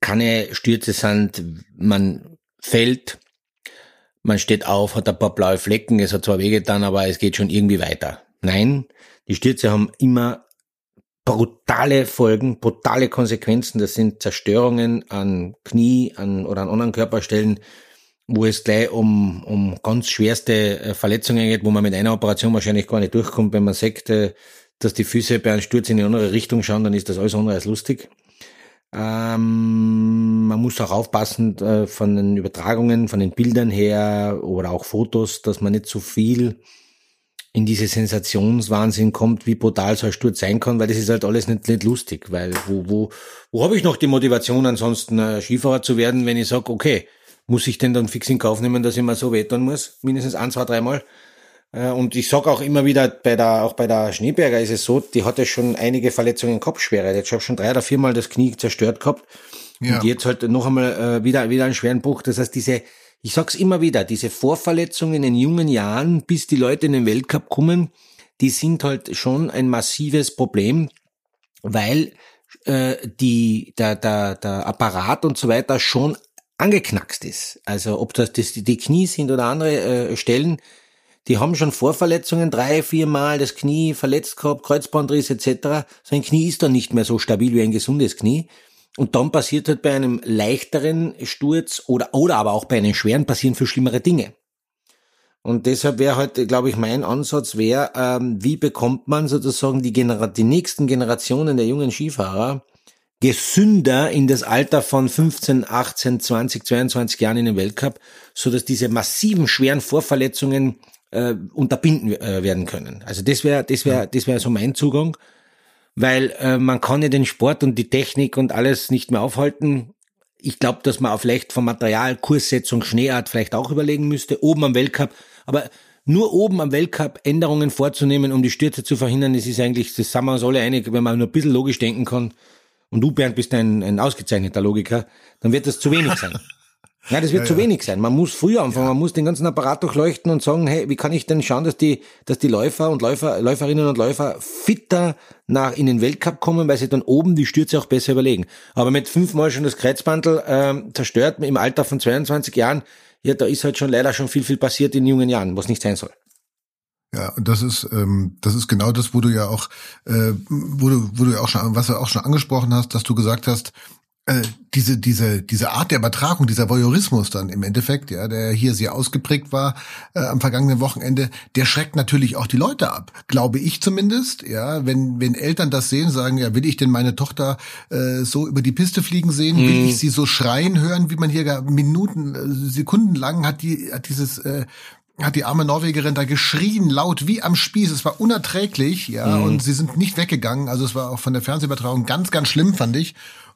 keine Stürze sind, man fällt, man steht auf, hat ein paar blaue Flecken, es hat zwar wehgetan, aber es geht schon irgendwie weiter. Nein, die Stürze haben immer brutale Folgen, brutale Konsequenzen. Das sind Zerstörungen an Knie an, oder an anderen Körperstellen, wo es gleich um, um ganz schwerste äh, Verletzungen geht, wo man mit einer Operation wahrscheinlich gar nicht durchkommt. Wenn man sagt, äh, dass die Füße bei einem Sturz in eine andere Richtung schauen, dann ist das alles andere als lustig. Ähm, man muss auch aufpassen äh, von den Übertragungen, von den Bildern her oder auch Fotos, dass man nicht zu viel in diese Sensationswahnsinn kommt, wie brutal so ein Sturz sein kann, weil das ist halt alles nicht, nicht lustig, weil wo, wo, wo habe ich noch die Motivation, ansonsten äh, Skifahrer zu werden, wenn ich sage, okay, muss ich denn dann fix in Kauf nehmen, dass ich mal so wettern muss? Mindestens ein, zwei, dreimal. Äh, und ich sag auch immer wieder, bei der, auch bei der Schneeberger ist es so, die hatte schon einige Verletzungen Kopfschwere. Jetzt habe schon drei oder viermal das Knie zerstört gehabt. Ja. Und jetzt halt noch einmal äh, wieder, wieder einen schweren Bruch. Das heißt, diese, ich sag's immer wieder, diese Vorverletzungen in jungen Jahren, bis die Leute in den Weltcup kommen, die sind halt schon ein massives Problem, weil äh, die, der, der, der Apparat und so weiter schon angeknackst ist. Also ob das, das die Knie sind oder andere äh, Stellen, die haben schon Vorverletzungen, drei, vier Mal das Knie verletzt gehabt, Kreuzbandriss etc. Sein Knie ist dann nicht mehr so stabil wie ein gesundes Knie. Und dann passiert halt bei einem leichteren Sturz oder, oder aber auch bei einem schweren passieren viel schlimmere Dinge. Und deshalb wäre halt, glaube ich, mein Ansatz wäre, ähm, wie bekommt man sozusagen die, Genera die nächsten Generationen der jungen Skifahrer gesünder in das Alter von 15, 18, 20, 22 Jahren in den Weltcup, so dass diese massiven schweren Vorverletzungen äh, unterbinden äh, werden können. Also das wäre das wäre das wäre so mein Zugang, weil äh, man kann ja den Sport und die Technik und alles nicht mehr aufhalten. Ich glaube, dass man auch vielleicht vom Material Kurssetzung Schneeart vielleicht auch überlegen müsste oben am Weltcup, aber nur oben am Weltcup Änderungen vorzunehmen, um die Stürze zu verhindern, das ist eigentlich, das sind wir uns alle einig, wenn man nur ein bisschen logisch denken kann, und du, Bernd, bist ein, ein ausgezeichneter Logiker, dann wird das zu wenig sein. Ja, das wird ja, zu ja. wenig sein. Man muss früher anfangen, ja. man muss den ganzen Apparat durchleuchten und sagen, hey, wie kann ich denn schauen, dass die, dass die Läufer und Läufer, Läuferinnen und Läufer fitter nach in den Weltcup kommen, weil sie dann oben die Stürze auch besser überlegen. Aber mit fünfmal schon das Kreuzbandel ähm, zerstört im Alter von 22 Jahren, ja, da ist halt schon leider schon viel, viel passiert in jungen Jahren, was nicht sein soll. Ja, und das ist ähm, das ist genau das, wo du ja auch, äh, wo du wo du ja auch schon, was du auch schon angesprochen hast, dass du gesagt hast, äh, diese diese diese Art der Übertragung, dieser Voyeurismus dann im Endeffekt, ja, der hier sehr ausgeprägt war äh, am vergangenen Wochenende, der schreckt natürlich auch die Leute ab, glaube ich zumindest, ja, wenn wenn Eltern das sehen, sagen, ja, will ich denn meine Tochter äh, so über die Piste fliegen sehen, will mhm. ich sie so schreien hören, wie man hier gar Minuten, äh, Sekunden lang hat die hat dieses äh, hat die arme Norwegerin da geschrien, laut wie am Spieß. Es war unerträglich, ja, mhm. und sie sind nicht weggegangen. Also es war auch von der Fernsehübertragung ganz, ganz schlimm, fand ich.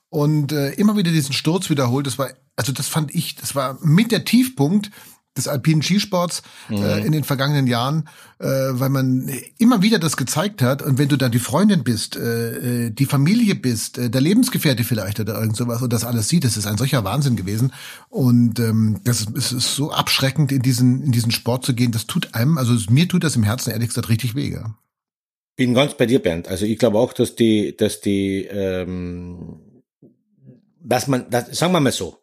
Und äh, immer wieder diesen Sturz wiederholt. Das war, also das fand ich, das war mit der Tiefpunkt des alpinen Skisports mhm. äh, in den vergangenen Jahren, äh, weil man immer wieder das gezeigt hat. Und wenn du dann die Freundin bist, äh, äh, die Familie bist, äh, der Lebensgefährte vielleicht oder irgend sowas und das alles sieht, das ist ein solcher Wahnsinn gewesen. Und ähm, das ist, ist, ist so abschreckend, in diesen, in diesen Sport zu gehen. Das tut einem, also mir tut das im Herzen ehrlich gesagt richtig weh. Ja. Bin ganz bei dir, Bernd. Also ich glaube auch, dass die, dass die, ähm, dass man, das, sagen wir mal so,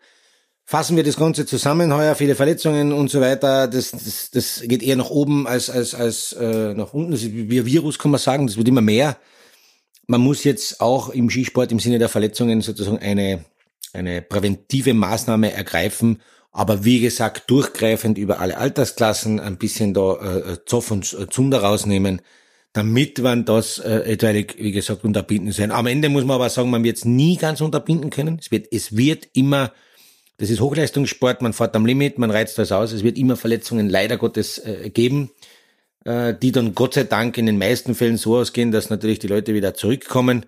fassen wir das Ganze zusammen heuer, viele Verletzungen und so weiter, das, das, das geht eher nach oben als, als, als äh, nach unten. Das ist wie ein Virus, kann man sagen, das wird immer mehr. Man muss jetzt auch im Skisport im Sinne der Verletzungen sozusagen eine, eine präventive Maßnahme ergreifen, aber wie gesagt, durchgreifend über alle Altersklassen, ein bisschen da äh, Zoff und äh, Zunder rausnehmen, damit man das äh, etwaig, wie gesagt, unterbinden sein. Am Ende muss man aber sagen, man wird es nie ganz unterbinden können. Es wird, es wird immer das ist Hochleistungssport, man fährt am Limit, man reizt das aus. Es wird immer Verletzungen leider Gottes äh, geben, äh, die dann Gott sei Dank in den meisten Fällen so ausgehen, dass natürlich die Leute wieder zurückkommen.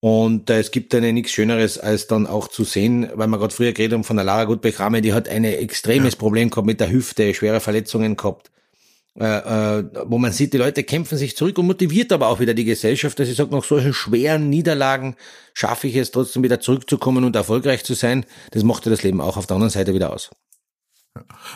Und äh, es gibt dann nichts Schöneres, als dann auch zu sehen, weil wir gerade früher geredet haben von der Lara Gutbeck-Rame, die hat ein extremes ja. Problem gehabt mit der Hüfte, schwere Verletzungen gehabt äh, äh, wo man sieht, die Leute kämpfen sich zurück und motiviert aber auch wieder die Gesellschaft, dass sie sagt, nach solchen schweren Niederlagen schaffe ich es trotzdem wieder zurückzukommen und erfolgreich zu sein. Das macht ja das Leben auch auf der anderen Seite wieder aus.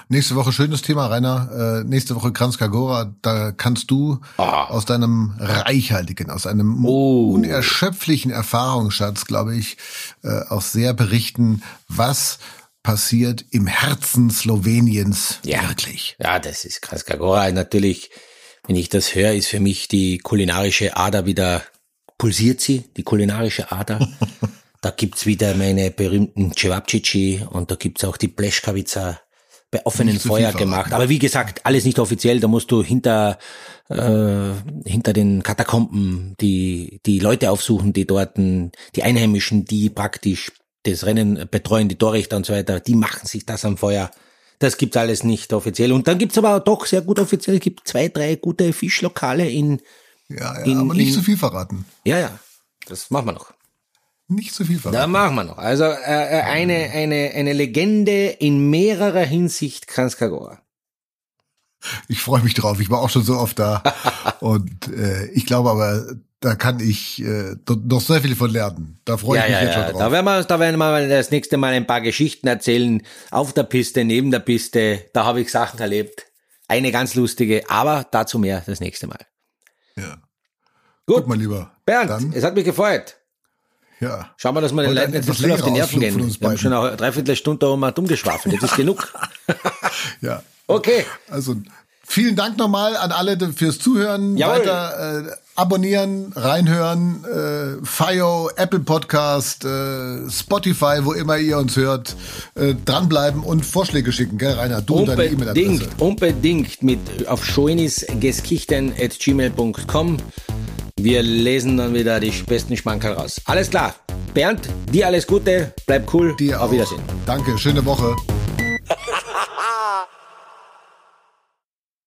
Nächste Woche schönes Thema, Rainer. Äh, nächste Woche Kranskagora. Da kannst du ah. aus deinem reichhaltigen, aus einem oh. unerschöpflichen Erfahrungsschatz, glaube ich, äh, auch sehr berichten, was passiert im Herzen Sloweniens ja. wirklich. Ja, das ist Kraskagora. Natürlich, wenn ich das höre, ist für mich die kulinarische Ader wieder, pulsiert sie, die kulinarische Ader. da gibt's wieder meine berühmten Cevapcici und da gibt's auch die Pleschkavica bei offenem Feuer gemacht. Aber wie gesagt, alles nicht offiziell. Da musst du hinter äh, hinter den Katakomben die die Leute aufsuchen, die dort die Einheimischen, die praktisch das Rennen betreuen, die Torrichter und so weiter, die machen sich das am Feuer. Das gibt's alles nicht offiziell. Und dann gibt's aber auch doch sehr gut offiziell. Es gibt zwei, drei gute Fischlokale in. Ja, ja in, aber nicht in, so viel verraten. Ja, ja. Das machen wir noch. Nicht so viel verraten. Da machen wir noch. Also äh, äh eine, eine, eine Legende in mehrerer Hinsicht Kranskagora. Ich freue mich drauf. Ich war auch schon so oft da. und äh, ich glaube aber, da kann ich äh, noch sehr viel von lernen. Da freue ich ja, mich ja, jetzt schon drauf. Da werden, wir, da werden wir das nächste Mal ein paar Geschichten erzählen. Auf der Piste, neben der Piste. Da habe ich Sachen erlebt. Eine ganz lustige, aber dazu mehr das nächste Mal. Ja. Gut, Guck mal lieber. Bernd, Dann. es hat mich gefreut. Ja. Schauen wir, dass wir den Leuten nicht zu auf die Nerven gehen. Wir haben schon eine Dreiviertelstunde da mal dumm geschwafelt. Jetzt ist genug. ja. Okay. Also Vielen Dank nochmal an alle fürs Zuhören. Jawohl. Weiter äh, abonnieren, reinhören. Äh, FIO, Apple Podcast, äh, Spotify, wo immer ihr uns hört. Äh, dranbleiben und Vorschläge schicken, gell, Rainer? Du unbedingt, und deine E-Mail-Adresse. Unbedingt mit auf schoenisgeskichten.gmail.com. Wir lesen dann wieder die besten Schmankerl raus. Alles klar. Bernd, dir alles Gute, bleib cool. Dir Auf auch. Wiedersehen. Danke, schöne Woche.